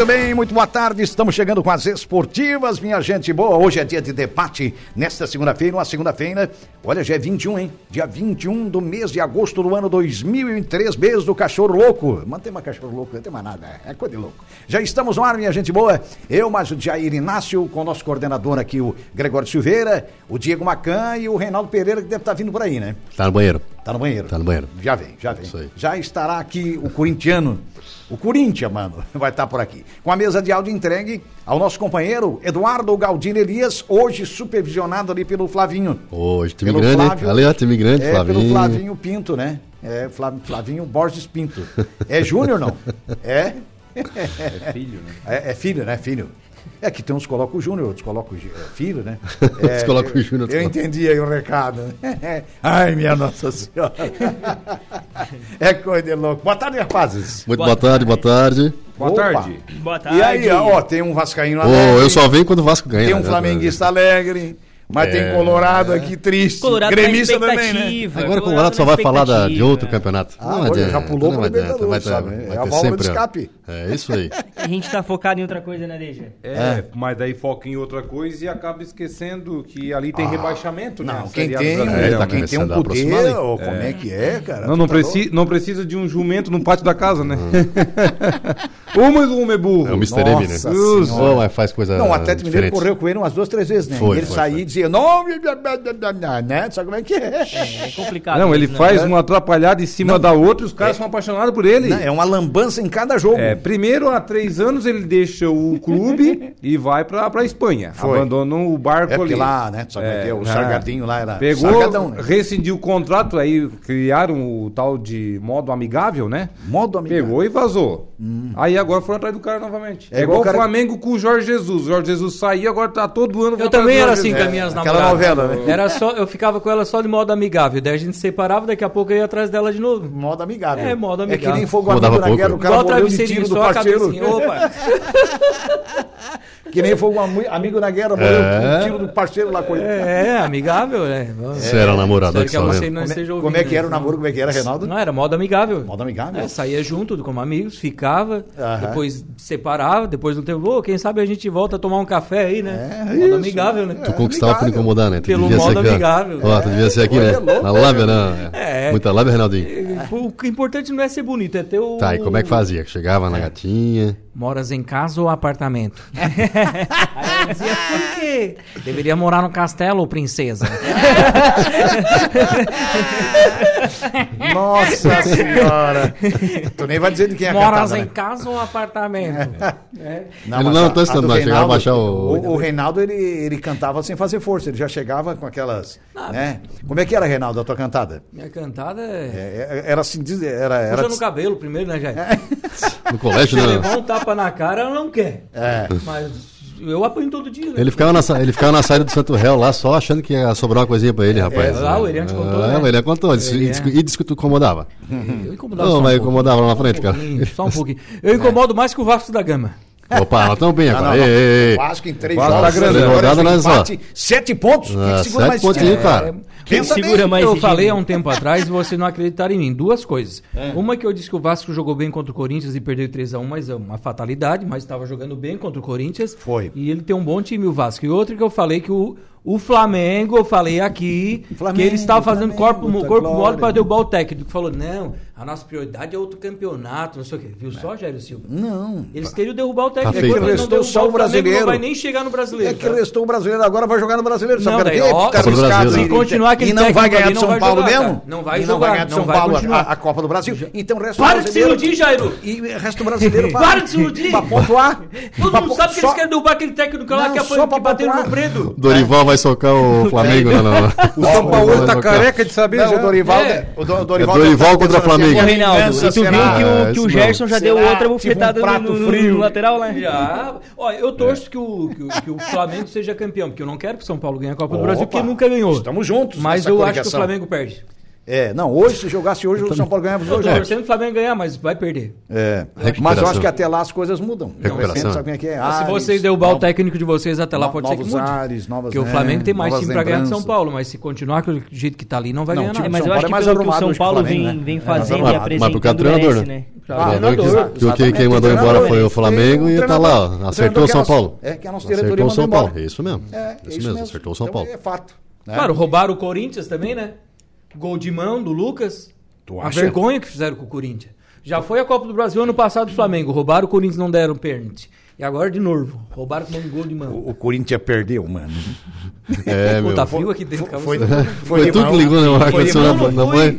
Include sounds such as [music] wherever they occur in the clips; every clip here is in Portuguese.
Muito bem, muito boa tarde. Estamos chegando com as esportivas, minha gente boa. Hoje é dia de debate. Nesta segunda-feira, uma segunda-feira. Olha, já é 21, hein? Dia 21 do mês de agosto do ano 2003, mês do cachorro louco. Mantém uma cachorro louco, não tem mais nada. É coisa de louco. Já estamos no ar, minha gente boa. Eu, mais o Jair Inácio, com o nosso coordenador aqui, o Gregório Silveira, o Diego Macan e o Reinaldo Pereira, que deve estar vindo por aí, né? Tá no banheiro. Tá no banheiro. Tá no banheiro. Já vem, já vem. Isso aí. Já estará aqui o corintiano. O Corinthians, mano, [laughs] vai estar por aqui. Com a mesa de áudio entregue ao nosso companheiro Eduardo Galdino Elias, hoje supervisionado ali pelo Flavinho. Hoje, time Pelo grande, Flávio. Ali, time grande, é, Flavinho. pelo Flavinho Pinto, né? É, Flav- Flavinho Borges Pinto. [laughs] É Júnior, não? É? É filho, né? É, é filho, né? Filho. É que tem uns que colocam o Júnior, outros colocam o é, filho, né? [laughs] Outros colocam o Júnior, Eu, eu entendi aí o recado. [laughs] Ai, minha Nossa Senhora. [laughs] É coisa de louco. Boa tarde, rapazes. Muito boa tarde, boa tarde. Boa Opa. tarde. Boa tarde. E aí, ó, tem um Vascaíno alegre. eu só venho quando o Vasco ganha. Tem um né? flamenguista alegre. Mas É, tem Colorado aqui triste. Colorado Gremista na também, né? Agora o Colorado só vai falar da- de outro campeonato. Ah, olha, já pulou não pro adianta, Libertadores, ter- sabe? É a válvula sempre, de escape. É isso aí. A gente tá focado em outra coisa, né, Deja? É, mas daí foca em outra coisa e acaba esquecendo que ali tem rebaixamento, né? Ah, Não, quem tem, do um- Brasileirão, tá né? quem tem um poder, né? ou como é que é, cara? Não, não, tá preci não precisa de um jumento no pátio da casa, né? [laughs] um mas um é burro. É o Mr. M, né? Mas faz coisa Não, o Atlético Mineiro diferente. correu com ele umas duas, três vezes, né? Foi, e ele foi, saía foi. e dizia, não, né? Sabe como é que é? É complicado. Não, ele né? faz uma atrapalhada em cima da outra e os caras são apaixonados por ele. Não, é uma lambança em cada jogo. É, primeiro, há três anos, ele deixa o clube [laughs] e vai pra, pra Espanha. Foi. Abandona o barco É ali. lá, né? Sabe é que é? O É, Sargadinho lá era. Pegou, Sargadão, né? rescindiu o contrato, aí criaram o tal de modo amigável, né? Modo amigável. Pegou e vazou. Aí agora foram atrás do cara novamente. É É, igual o cara- Flamengo com o Jorge Jesus. O Jorge Jesus saiu, agora tá todo ano. Eu também era assim com as minhas aquela namoradas. novela, né? Era só, eu ficava com ela só de modo amigável. Daí a gente separava, daqui a pouco eu ia atrás dela de novo. Modo amigável. É, modo É que amigável. nem fogo amigo na pouco. guerra, o cara Igual morreu de tiro do só a parceiro. cabecinha. Opa! [laughs] Que nem fogo ami- amigo na guerra, morreu É. com tiro do parceiro lá, coitado. É, amigável, né? Você era um namorador Espero que a vendo. não Como é, esteja ouvindo. como é que era o né? namoro? Como é que era, Reinaldo? Não, era modo amigável. Modo amigável? É, saía junto, como amigos, ficava, Aham. depois separava, depois do tempo, ô, quem sabe a gente volta a tomar um café aí, né? É, modo isso. amigável, né? Tu conquistava por incomodar, né? Tu Pelo modo ser aqui, ó. amigável. Ó, tu devia ser aqui, né? Na né, lábia, não. É. Muita lábia, Reinaldinho. O é importante não é ser bonito, é ter o. Tá, e como é que fazia? Chegava na gatinha. Moras em casa ou apartamento? [laughs] Aí ela dizia, por quê? Deveria morar no castelo, princesa. [laughs] Nossa [laughs] senhora! tu nem vai dizer de quem é a Moras em né? casa ou apartamento? É. Ele não, a- tô a estando, não, a baixar o- O, o Reinaldo, ele, ele cantava sem fazer força, ele já chegava com aquelas, né? Como é que era, Reinaldo, a tua cantada? Minha cantada é. É, é- era assim, era... era Puxa no cabelo primeiro, né, Jair? No colégio, não. um tapa na cara, ela não quer. É. Mas eu apanho todo dia, né? Ele ficava, na, ele ficava na saída do Santo Réu lá só achando que ia sobrar uma coisinha pra ele, rapaz. lá o Eliane contou, É, né? o Eliane contou. Ele E disse, é. e disse que tu incomodava. [laughs] Eu incomodava Não, só um mas pouco. incomodava lá na frente, Um cara. Só um pouquinho. Eu incomodo mais que o Vasco da Gama. Opa, nós estamos bem agora. não, Ei, não. ei, ei. Vasco em três Vasco jogos, tá grande. Rodada esse nós, ó. empate, Sete pontos? Quem Ah, que segura sete mais cara. Quem Pensa segura bem. mais Eu falei há um tempo atrás e vocês não acreditaram em mim. Duas coisas. É. Uma que eu disse que o Vasco jogou bem contra o Corinthians e perdeu 3x1, mas é uma fatalidade, mas estava jogando bem contra o Corinthians. Foi. E ele tem um bom time, o Vasco. E outra que eu falei que o, o Flamengo, eu falei aqui, Flamengo, que ele estava fazendo Flamengo, corpo, tá corpo glória. mole para derrubar o técnico. Falou, não, a nossa prioridade é outro campeonato, não sei o quê. Viu só, Jair Silva? Não. Eles queriam derrubar o técnico. Tá feito. Agora não Restou só o Flamengo, brasileiro. Não vai nem chegar no brasileiro. É que tá? restou o brasileiro agora, vai jogar no brasileiro. Não, daí, ó, do arriscado Brasil, e- né? Se continuar aquele E não vai ganhar não São Paulo jogar, mesmo? Não vai e não jogar, vai ganhar de não São vai Paulo a, Copa do Brasil. Então o resto Para do de se iludir, Jairo! E o resto do brasileiro... [laughs] Para de se iludir! Pra pontuar. Todo mundo sabe que eles querem derrubar aquele técnico lá que, que pontuar. no Predo. Dorival vai socar o [laughs] Flamengo, não, não. O São Paulo tá careca de saber Não, já. o Dorival... É. O Do- É Dorival, Dorival tá contra pensando Flamengo. Reinaldo, e tu viu que o, que o Gerson já deu outra bufetada prato no, no- frio. no lateral, né? Já. Ó, eu torço que, o, que, o, que o Flamengo seja campeão, porque eu não quero que o São Paulo ganhe a Copa do Brasil, porque nunca ganhou. Estamos juntos Mas nessa eu acho que o. Flamengo perde. É, não, hoje, se jogasse hoje, o São Paulo ganhava os dois jogos. Torcendo o Flamengo ganhar, mas vai perder. É, é mas eu acho que até lá as coisas mudam. Recuperação. Sabe quem é, é. Ares, se vocês derrubar o técnico de vocês até lá, pode ser que mude. Ares, novas Porque o Flamengo tem mais time para ganhar que São Paulo, mas se continuar do jeito que está ali, não vai ganhar nada. Mas eu acho é que pelo que o São Paulo vem fazendo e apresentando merece, né? Que o que quem mandou embora foi o Flamengo e está lá, acertou o São Paulo. É, que a nossa diretoria mandou embora. Isso mesmo, É isso mesmo, acertou o São então, Paulo. É fato. Né? Claro, roubaram o Corinthians também, né? Gol de mão do Lucas. Tu a vergonha que fizeram com o Corinthians. Já foi a Copa do Brasil ano passado do Flamengo. Roubaram o Corinthians, não deram pênalti. E agora de novo, roubaram um gol de mão. O, o Corinthians perdeu, mano. É, meu. Tá frio aqui dentro, foi, foi, foi, foi de mão, que ligou no ar foi.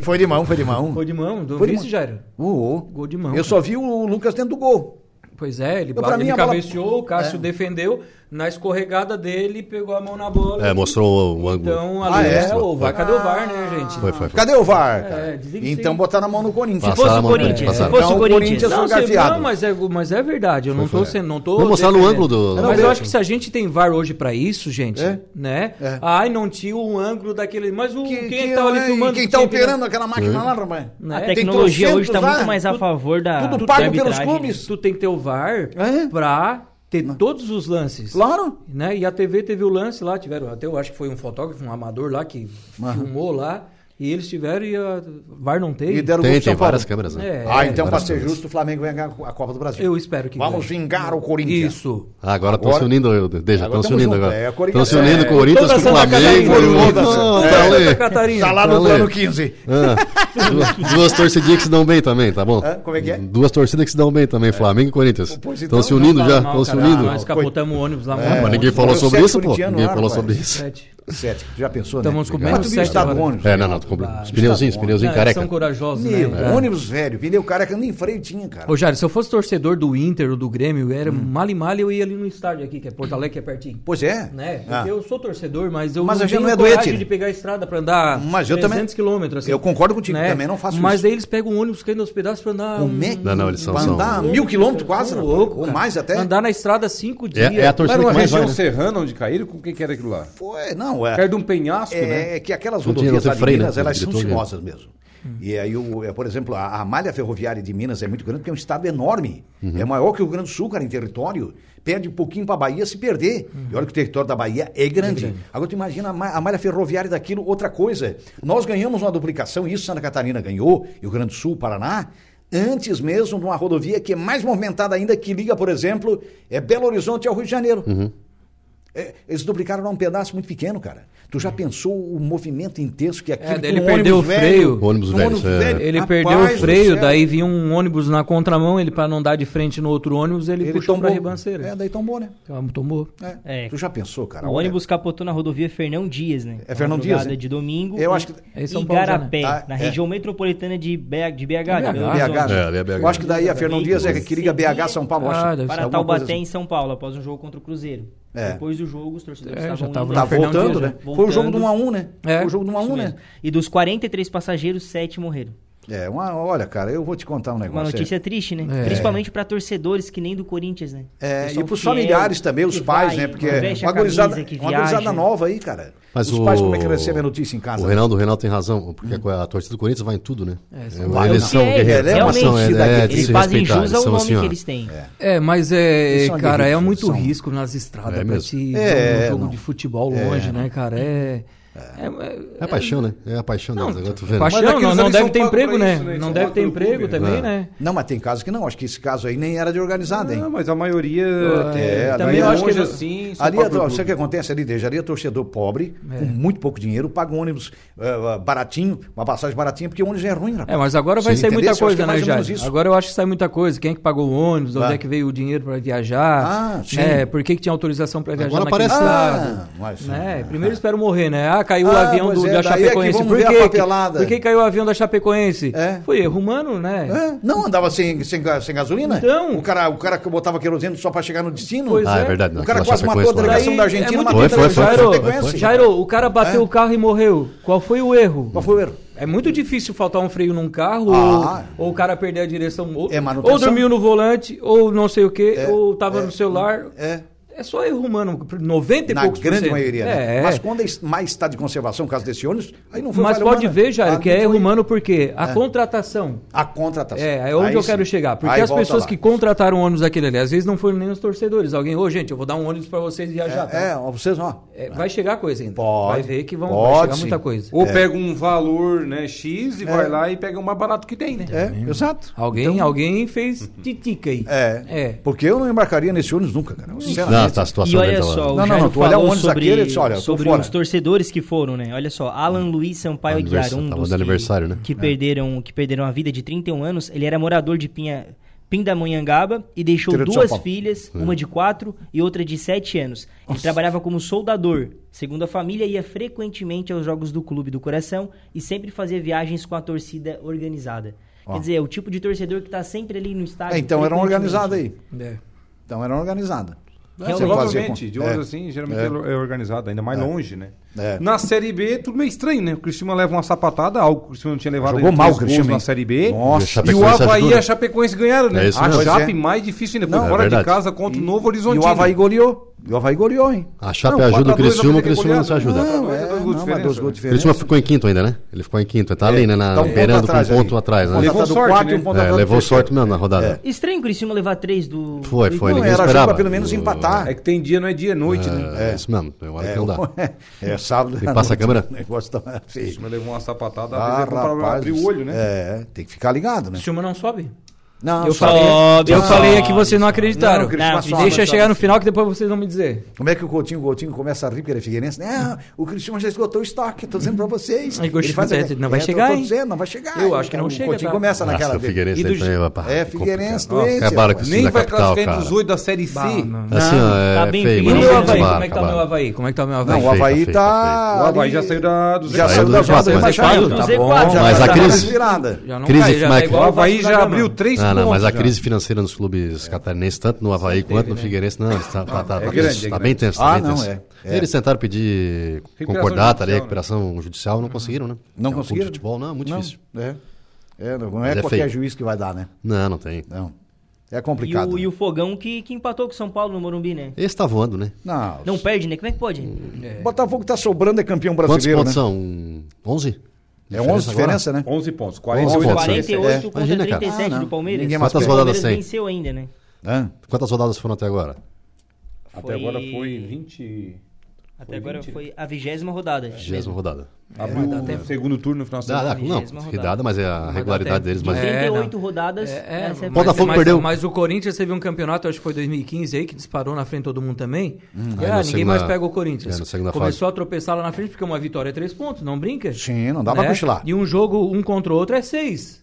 Foi de mão, foi de mão. Foi de mão, do vice, Jairo. Uh, uh, Gol de mão. Eu cara. só vi o Lucas dentro do gol. Pois é, ele, eu, ele cabeceou, bola... o Cássio é. defendeu na escorregada dele pegou a mão na bola. É, mostrou o ângulo. Então, ali ah, é? é o VAR. Cadê o VAR, né, gente? Foi, foi, foi. Cadê o VAR? É, então botar na mão no Corinthians. Se fosse o Corinthians. Se então fosse o Corinthians, não, se, não mas, é, mas é verdade. Eu foi, não tô sendo. Não Vou mostrar no ângulo do. Mas eu acho que se a gente tem VAR hoje pra isso, gente, é? né? É. Ai, não tinha o ângulo daquele. Mas o, que, quem que, tava ali é, filmando. Quem tá operando aquela máquina lá, rapaz? Né? A tecnologia hoje tá muito mais a favor da. Tudo pago pelos clubes. Tu tem que ter o VAR pra ter Não. todos os lances. Claro. Né? E a TV teve o lance lá, tiveram até, eu acho que foi um fotógrafo, um amador lá que Aham. filmou lá. E eles tiveram e a VAR não teve. E deram tem, tem várias câmeras, né? É, ah, então para ser justo, o Flamengo vai ganhar a Copa do Brasil. Eu espero que Vamos ganhe. vingar o Corinthians. Isso. Ah, agora estão se unindo, eu, deixa, estão é, se unindo agora. Estão é, se unindo o Corinthians com o Flamengo. Santa Catarina, é. tá Santa Catarina. Tá lá no ano 15 duas, duas torcidinhas que se dão bem também, tá bom? Hã? Como é que é? Duas torcidas que se dão bem também, é. Flamengo e Corinthians. Estão se unindo já, estão se unindo. Nós capotamos o ônibus lá. É. Mas ninguém falou sobre isso, pô. Ninguém ah, falou sobre isso. Sete. Tu já pensou, né Estamos né? comendo sete. Estado agora. ônibus. É, não, não. Tá, os pneuzinhos, pneuzinho careca. São corajosos, né? Ônibus velho, pneu careca, nem freio tinha, cara. Ô, Jário, se eu fosse torcedor do Inter ou do Grêmio, era hum. mal e mal eu ia ali no estádio aqui, que é Porto Alegre, que é pertinho. Pois é. Né? Ah. Eu sou torcedor, mas eu mas não a gente tenho não é coragem doente. de pegar a estrada para andar 300 quilômetros. Assim. Eu concordo contigo né? também não faço Mas isso. daí eles pegam um ônibus caindo nos pedaços para andar. Como é? Não, não, eles são. Pra andar são... mil quilômetros quase, louco, ou mais até. Andar na estrada cinco dias. É, é a torcida Mas era uma que região vai, né? serrana onde caíram? Com quem que era aquilo lá? Foi, não, é. Caiu de um penhasco, é, né? É que aquelas rodovias freio, né? elas são sinuosas mesmo. E aí, o, é, por exemplo, a, a, malha ferroviária de Minas é muito grande, porque é um estado enorme. Uhum. É maior que o Rio Grande do Sul, cara, em território. Perde um pouquinho para a Bahia se perder. Uhum. E olha que o território da Bahia é grande. É Agora, tu imagina a, a, malha ferroviária daquilo, outra coisa. Nós ganhamos uma duplicação, isso Santa Catarina ganhou, e o Rio Grande do Sul, Paraná, antes mesmo de uma rodovia que é mais movimentada ainda, que liga, por exemplo, é Belo Horizonte ao Rio de Janeiro. Uhum. É, eles duplicaram num pedaço muito pequeno, cara. Tu já pensou o movimento intenso que aquele É, ele perdeu o freio. Velho, ônibus velho, ônibus velho. Ele Rapaz perdeu o freio, daí vinha um ônibus na contramão, ele para não dar de frente no outro ônibus, ele, ele puxou pra ribanceira. É, daí tombou, né? Ah, Tomou. É. É. Tu já pensou, cara? O ônibus capotou na rodovia Fernão Dias, né? É Fernão Dias. Né? de domingo Eu acho que... em São Paulo, né? Garapé, tá, na é. região metropolitana de, BH. De BH, BH. Né? Eu acho que daí a Fernão Dias é que liga BH São Paulo. Ah, para Taubaté assim. em São Paulo, após um jogo contra o Cruzeiro. É. Depois do jogo, os torcedores é, estavam já indo, tá voltando, né? Voltando. Foi o jogo do 1x1, né? É. Foi o jogo do 1x1, né? E dos 43 passageiros, 7 morreram. É, uma, olha, cara, eu vou te contar um negócio. Uma notícia é. triste, né? É. Principalmente para torcedores que nem do Corinthians, né? É, e para os familiares também, os pais, vai, né? Porque é uma gurizada, nova aí, cara. Mas os o... pais, como é que recebem a notícia em casa? O Reinaldo, o Reinaldo tem razão, porque hum. a torcida do Corinthians vai em tudo, né? É, Realmente, é. são guerreiros. É, é, é, eles fazem jus ao nome assim, que eles têm. É, mas é, cara, é muito risco nas estradas para ti um jogo de futebol longe, né, cara? É. É, é, é a paixão, né? É a paixão não. Agora tu. Né? Paixão, é não, não deve ter emprego, é né? Isso. Né? Não deve ter emprego clube, também, é. né? Não, mas tem casos que não. Acho que esse caso aí nem era de organizado hein? Não, mas a maioria. É, também eu acho que é assim. Ali, sabe o que acontece ali? Deixaria torcedor pobre, com muito pouco dinheiro, paga um ônibus uh, baratinho, uma passagem baratinha, porque o ônibus é ruim, rapaz. É, mas agora vai Sim, sair muita coisa, né, Jair? Agora eu acho que sai muita coisa. Quem é que pagou o ônibus? Onde é que veio o dinheiro para viajar? Ah, sim. É, por que, que tinha autorização para viajar agora naquele parece... Ah, estado? Né? Primeiro espero morrer, né? Ah, Caiu ah, o avião do, é, da Chapecoense. É que Por, quê? Por que caiu o avião da Chapecoense? É. Foi erro humano, né? É. Não andava sem, sem, sem gasolina? Então. O cara, o cara que botava querosene só para chegar no destino? Pois ah, é. é. verdade. Não. O cara quase matou a delegação da Argentina, é, matou a delegação da Chapecoense. Jairo, o cara bateu o carro e morreu. Qual foi o erro? Qual foi o erro? É muito difícil faltar um freio num carro, ah, ou, ou, o cara perder a direção, ou, é ou dormiu no volante, ou não sei o que, é, ou tava é, no celular. É. É só erro humano, 90 e Na poucos grande maioria, né? É. Mas quando é mais está de conservação, no caso desse ônibus, aí não foi Mas pode humana. ver, Jair, ah, que é erro humano porque a é. contratação. A contratação. É, é onde aí eu sim. quero chegar. Porque aí as pessoas lá. que contrataram o ônibus daquele ali, às vezes não foram nem os torcedores. Alguém, ô oh, gente, eu vou dar um ônibus para vocês viajar. É, tá? é vocês ó. É, vai chegar coisa ainda. Pode, vai ver que vão pode, chegar muita coisa. Ou é. pega um valor né, X e vai lá e pega o mais barato que tem, né? É, exato. Alguém, então, alguém fez titica aí. É. é. Porque eu não embarcaria nesse ônibus nunca, cara tá, tá a situação E olha tá só, o não, não, falou sobre, aquele, olha, sobre os torcedores que foram, né? Olha só, Alan Luiz Sampaio Aguiar, um dos aniversário, que, né? que, é. perderam, que perderam a vida de 31 anos, ele era morador de Pinha... Pindamonhangaba e deixou Tira duas filhas, é. uma de quatro e outra de sete anos. Nossa. Ele trabalhava como soldador. Segundo a família, ia frequentemente aos jogos do Clube do Coração e sempre fazia viagens com a torcida organizada. Ó. Quer dizer, é o tipo de torcedor que está sempre ali no é, estádio. É, então um organizado aí. É. Então um organizado. Você Provavelmente, de hoje é. assim, geralmente é. É, é organizado, ainda mais é. longe, né? É. Na Série B, tudo meio estranho, né? O Cristina leva uma sapatada, algo que o Cristina não tinha levado Jogou mal o Cristina na Série B. Nossa, e o Havaí e né? a Chapecoense ganharam, né? É a Chape mais difícil ainda, foi é fora de casa contra o Novo Horizonte. E o Havaí né? goleou. E o Havaí goleou, hein? A Chape não, ajuda o Cristiano o Cristiano não se ajuda. Não, é, dois gols não, dois gols né? diferentes. Cristiano ficou em quinto ainda, né? Ele ficou em quinto, tá é, ali, né? Na, tá um beirando com um ponto atrás, né? Levou sorte, quatro, né? Um é, levou sorte mesmo na rodada. Estranho o Cristiano levar três do... Foi, foi, ninguém esperava. Era pelo menos empatar é que tem dia, não é dia, é noite, né? é, né? É isso mesmo, tem hora é, que não dá. É, sábado. Tem que passa a câmera. [laughs] O negócio tá. Sim. O levou uma sapatada, ah, rapaz, abrir o olho, né? É, tem que ficar ligado, né? O senhor não sobe. Não, eu falei, eu não, falei que vocês não acreditaram. Não, Cristian, não, deixa chegar no final que depois vocês vão me dizer. Como é que o Coutinho, o Coutinho começa a rir porque ele é figueirense? Não, o Cristiano já esgotou o estoque, tô dizendo para vocês. Ele, ele faz, até, não vai é, chegar, tô, tô dizendo, não vai chegar. Eu acho que não o chega. O Coutinho tá? começa Nossa, naquela... Figueirense do... é, é Figueirense doente. Acabaram Nem vai classificar entre os oito da Série C. Assim, tá é feio. E o meu Havaí? Como é que está o meu Havaí? Como é que está o meu Havaí? Não, o Havaí está. O Havaí já saiu da... Já saiu da... Né? Já saiu tá da... Mas tá a crise... Cris, como é. O Havaí já abriu três não, não, mas a crise financeira nos clubes é. catarinenses, tanto no Havaí quanto no é. Figueirense, não, está tá, tá, tá é tá é bem tenso. Tá ah, bem não, tenso. É, Eles tentaram pedir concordar tá, a recuperação né? judicial, não conseguiram, né? Não, não conseguiram? futebol, não, muito não, difícil. É, é não, não é qualquer juiz que vai dar, né? Não, não tem. Não. É complicado. E o, né? e o Fogão que, que empatou com o São Paulo no Morumbi, né? Esse tá voando, né? Não. Não perde, né? Como é que pode? É. Botafogo tá sobrando, é campeão brasileiro. Quantos pontos né? são? 11? É 11 diferença, agora? né? 11 pontos. 48, 11 48 é. contra Imagina, 37 ah, do Palmeiras. Ninguém mais Quantas rodadas Palmeiras tem? venceu ainda, né? Hã? Quantas rodadas foram até agora? Foi... Até agora foi 20... Até foi agora 20, foi a vigésima rodada. A vigésima rodada. É, Abriu é, segundo turno no final da semana. Não, rodada, mas é a regularidade deles. Mas... 38 é, rodadas. É, é, é Botafogo mas, perdeu. Mas o Corinthians teve um campeonato, acho que foi 2015 aí, que disparou na frente todo mundo também. Hum, é, ninguém segunda, mais pega o Corinthians. Começou fase. a tropeçar lá na frente, porque uma vitória é três pontos, não brinca? Sim, não dá né? pra cochilar. E um jogo, um contra o outro, é seis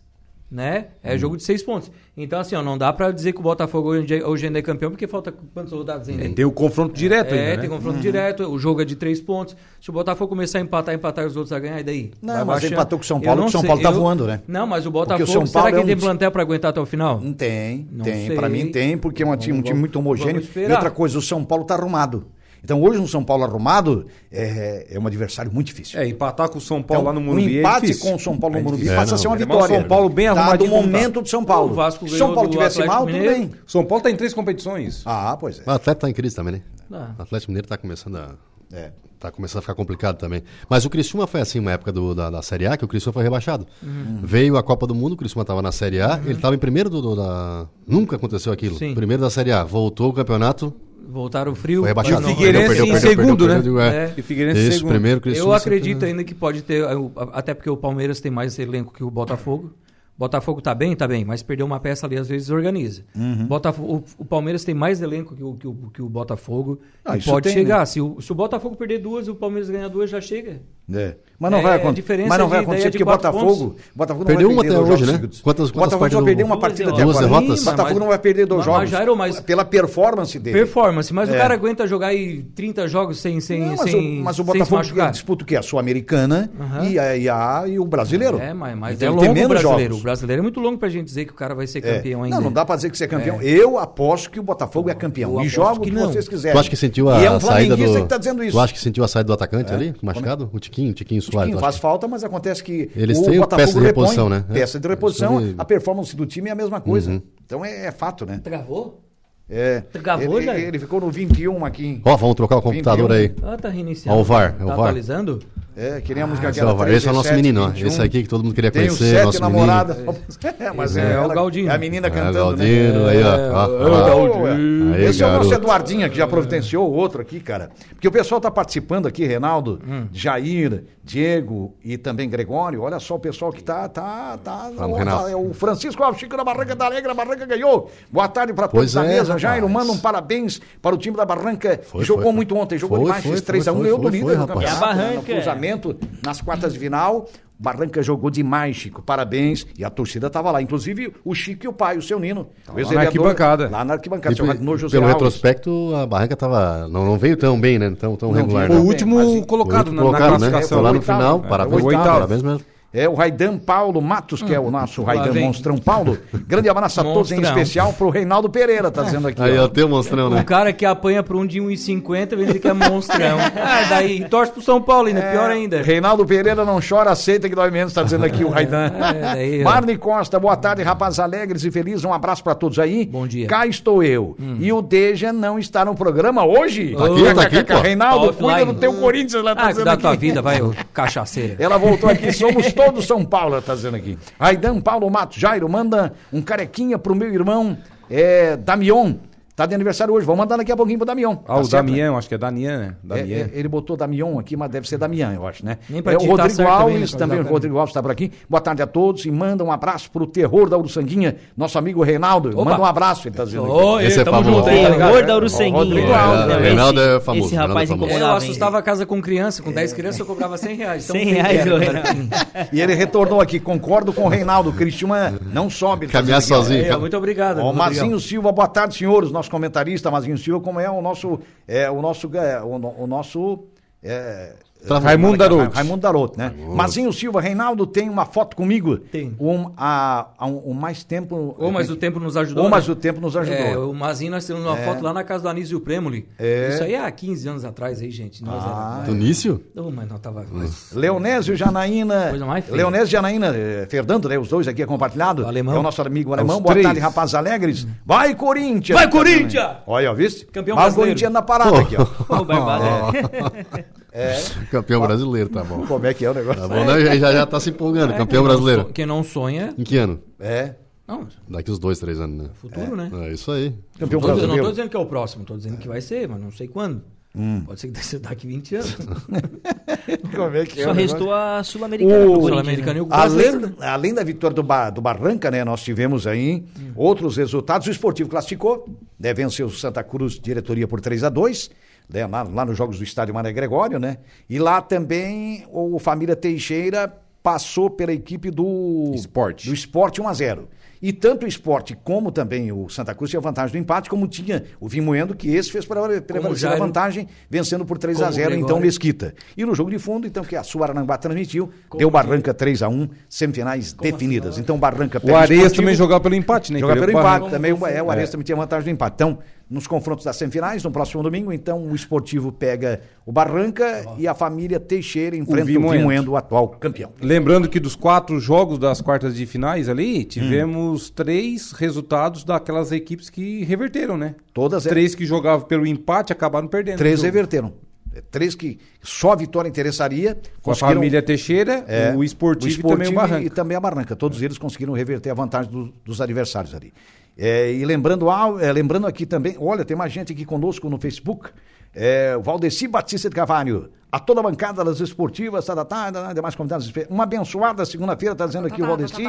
né? É hum. jogo de seis pontos. Então, assim, ó, não dá para dizer que o Botafogo hoje ainda é campeão, porque falta quantos soldados ainda? Tem o confronto é, direto é, ainda, É, né? tem confronto uhum. direto, o jogo é de três pontos. Se o Botafogo começar a empatar, empatar os outros a ganhar, e daí? Não, mas baixando. empatou com o São Paulo, o São Paulo tá eu, voando, né? Não, mas o Botafogo, o São Paulo será que é um... tem plantel para aguentar até o final? Tem, não tem. Para mim tem, porque é um, então, time, um time muito homogêneo E outra coisa, o São Paulo tá arrumado. Então hoje um São Paulo arrumado é, é um adversário muito difícil. É, empatar com o São Paulo então, lá no Morumbi um empate é com o São Paulo no é Morumbi é, passa não, a ser é, uma vitória. São Paulo bem arrumado. Dado o momento do São Paulo. O Vasco Se São Paulo tivesse mal, tudo bem. São Paulo está em três competições. Ah, pois é. O Atlético está em crise também, né? Ah. O Atlético Mineiro está começando a... É. Tá começando a ficar complicado também. Mas o Criciúma foi assim, uma época do, da, da Série A, que o Criciúma foi rebaixado. Uhum. Veio a Copa do Mundo, o Criciúma estava na Série A, uhum. ele estava em primeiro do, do, da... Nunca aconteceu aquilo. Sim. Primeiro da Série A. Voltou o campeonato, Voltaram frio. Foi rebaixado. E o Figueirense perdeu, perdeu, em perdeu, segundo, perdeu, né? Perdeu, é. E o Figueirense Isso, segundo. primeiro. Eu acredito né? ainda que pode ter, é, até porque o Palmeiras tem mais elenco que o Botafogo. Botafogo tá bem, tá bem, mas perdeu uma peça ali, às vezes organiza. Uhum. Botafogo, o, o, Palmeiras tem mais elenco que o, que o, que o Botafogo ah, e pode tem, chegar. Né? Se, o, se o Botafogo perder duas e o Palmeiras ganhar duas, já chega. É. Mas não é, vai acontecer. Mas não vai acontecer porque Botafogo, pontos. Botafogo perdeu uma até hoje, né? Quantas, quantas Botafogo só perdeu uma partida até agora. Derrotas. Botafogo mas, não vai perder dois mas, jogos. Mas, mas, pela performance dele. Performance, mas é. o cara aguenta jogar aí 30 jogos sem sem não, mas, sem, o, mas o Botafogo disputa o que a Sul-Americana e, a, e, a, e o brasileiro. É, mas, mas então, é longo tem menos o brasileiro. Jogos. O brasileiro é muito longo pra gente dizer que o cara vai ser é. campeão é. ainda. Não, não dá para dizer que você é campeão. É. Eu aposto que o Botafogo é campeão e joga o que vocês quiserem. Tu acha que sentiu a é saída do? Tá tu acha que sentiu a saída do atacante ali, machucado? O Tiquinho, Tiquinho Tiquinho tu faz falta, mas acontece que Eles o têm Botafogo peça de repõe, reposição, né? Peça de É, reposição, a performance do time é a mesma coisa. Então é, é fato, né? Travou? É, Gravou, ele, já? ele ficou no 21 aqui. Ó, vamos trocar o computador aí. Ah, tá reiniciando. Ó, o VAR, é o Tá VAR. atualizando? É, queríamos que Esse é, aquela o VAR. Esse é o nosso 37, menino, ó. 21. Esse aqui que todo mundo queria Tem conhecer, sete nosso namoradas. menino. É, [laughs] mas É, é, é o ela- Galdinho. É a menina É, cantando, Galdino, né? aí, ó. É, ó, é, ó. Galdinho. Aí, Esse é o nosso garoto. Eduardinho, que já providenciou outro aqui, cara. Porque o pessoal tá participando aqui, Reinaldo, Hum. Jair, Diego e também Gregório. Olha só o pessoal que tá. tá, tá, tá- é o Francisco Alves Chico da Barranca da Alegre, a Barranca ganhou. Boa tarde Pois todos da é, mesa. Jairo, manda um parabéns para o time da Barranca. Foi, jogou foi, muito foi. ontem, jogou Foi, demais, foi, fez 3x1, foi, ganhou do líder foi, do campeonato. A Barranca? No cruzamento, nas quartas de final. Barranca jogou demais, Chico. Parabéns. E a torcida tava lá. Inclusive o Chico e o pai, o seu Nino. o na arquibancada. Lá na arquibancada. E seu Ragnar José pelo Alves. retrospecto, a Barranca tava, não, não veio tão bem, né? Tão, tão Não regular. o não. bem, último mas- Foi colocado muito na, na colocado, né? classificação. Foi lá no oitavo, final, é, parabéns, oitavo. parabéns mesmo. É o Raidan Paulo Matos, que é o nosso Raidan. Monstrão Paulo. Grande abraço a todos, em especial pro Reinaldo Pereira, tá dizendo aqui. Aí, ó. o monstrão, O né? cara que apanha por um de 1,50 vem dizer que é monstrão. [laughs] ah, daí torce pro São Paulo ainda, pior ainda. Reinaldo Pereira não chora, aceita que dói menos, tá dizendo aqui o Raidan. [laughs] É. Marne Costa, boa tarde, rapazes alegres e felizes. Um abraço pra todos aí. Bom dia. Cá estou eu. E o Deja não está no programa hoje. Tá aqui, tá aqui, pô. Reinaldo, cuida Offline. do teu Corinthians, ela tá Ah, dizendo da aqui. tua vida, vai, cachaceira. Ela voltou aqui, somos [laughs] todos São Paulo, ela tá dizendo aqui. Raidan Paulo Matos Jairo, manda um carequinha pro meu irmão é, Damion. Tá de aniversário hoje, vamos mandar daqui a pouquinho pro Damion. Ah, tá o certo, né? Damião, acho que é Danian, né? É, Damian. é, ele botou Damion aqui, mas deve ser Damian, eu acho, né? Nem pra É, o ti tá Rodrigo certo também, Alves, né, também, o? Rodrigo Alves está por aqui. Boa tarde a todos e manda um abraço pro terror da Uruçanguinha, nosso amigo Reinaldo. Opa. Manda um abraço, ele tá dizendo aqui. Ô, Esse é tamo famoso. junto? Terror da Uruçanguinha. Rodrigo Alves, né? Reinaldo é famoso, Esse rapaz é. Eu incomodava, hein? assustava a casa com criança, com 10 crianças eu cobrava 100 reais. Tão 100 feio que reais. [laughs] E ele retornou aqui, concordo com o Reinaldo, Cristian não sobe. tá Caminhar sozinho. É, muito obrigado. Mazinho Silva, boa tarde, senhores. Nosso comentarista, Mazinho Silva, como é o nosso. É, o nosso. É, o, o nosso. É, Tá, Raimundo Daroto. Raimundo Daroto, né? Mazinho Silva, Reinaldo tem uma foto comigo. Tem. Um, a, a, um, um mais tempo. Ô, mas o tempo nos ajudou. Ou, mas né? o tempo nos ajudou. É, o Mazinho, nós temos uma foto lá na casa do Anísio Premoli. É. Isso aí há 15 anos atrás aí, gente. Nós Ah, era... Do início? Não, mas não tava... Leonésio Janaína. Coisa mais feia. Leonésio Janaína, eh, Fernando, né? Os dois aqui é compartilhado. O alemão. É o nosso amigo alemão. Os Boa três. tarde, rapazes alegres. Vai, Corinthians! Vai, Corinthians! Olha, ó, viste? Campeão o brasileiro. Corinthians na parada aqui, ó. Ô, [laughs] [laughs] Barbado. Campeão brasileiro, tá bom. Como é que é o negócio? Tá bom, né? Já, já, já tá se empolgando. Campeão Quem não brasileiro. so- Quem não sonha... Em que ano? É. Não, Daqui uns dois, três anos, né? futuro, né? É isso aí. Campeão Tô dizendo- não brasileiro. tô dizendo que é o próximo, tô dizendo que vai ser, mas não sei quando. Hum. Pode ser que seja [laughs] daqui 20 anos. [laughs] Como é que é Só negócio? restou a Sul-Americana O pro O e né? o brasileiro. Além, além da vitória do, Ba- do Barranca, né? Nós tivemos aí outros resultados. O esportivo classificou, né, venceu o Santa Cruz diretoria por 3 a 2 né, lá, lá nos jogos do estádio Mané Gregório, né? E lá também o Família Teixeira passou pela equipe do Esporte. do Esporte 1 a 0 E tanto o Esporte como também o Santa Cruz tinha vantagem do empate, como tinha o Vimoendo, que esse fez prevale- prevalecer a vantagem, vencendo por 3 a como 0 Gregório. então Mesquita. E no jogo de fundo, então, que a Suarananguá transmitiu, deu Barranca 3 a 1 semifinais definidas. Então, Barranca O Esportivo, também jogava pelo empate, né? Jogar pelo empate também, o- é, o Areias também tinha vantagem do empate. Então, nos confrontos das semifinais, no próximo domingo, então, o Esportivo pega o Barranca e a família Teixeira enfrenta o Vimoendo. Vimoendo, o atual campeão. Lembrando que dos quatro jogos das quartas de finais Hum. ali, tivemos três resultados daquelas equipes que reverteram, né? Todas é- Três que jogavam pelo empate acabaram perdendo. Três o reverteram. É, Três que só a vitória interessaria. Com a família Teixeira, É, o, esportivo e também o Barranca. E também a Barranca. Todos eles conseguiram reverter a vantagem do- dos adversários ali. É, e lembrando, ah, é, lembrando aqui também, olha, tem mais gente aqui conosco no Facebook. É, Valdeci Batista de Carvalho. A toda a bancada das esportivas, tá, tá, tá, tá, demais convidados. Uma abençoada segunda-feira, tá dizendo aqui o Valdeci.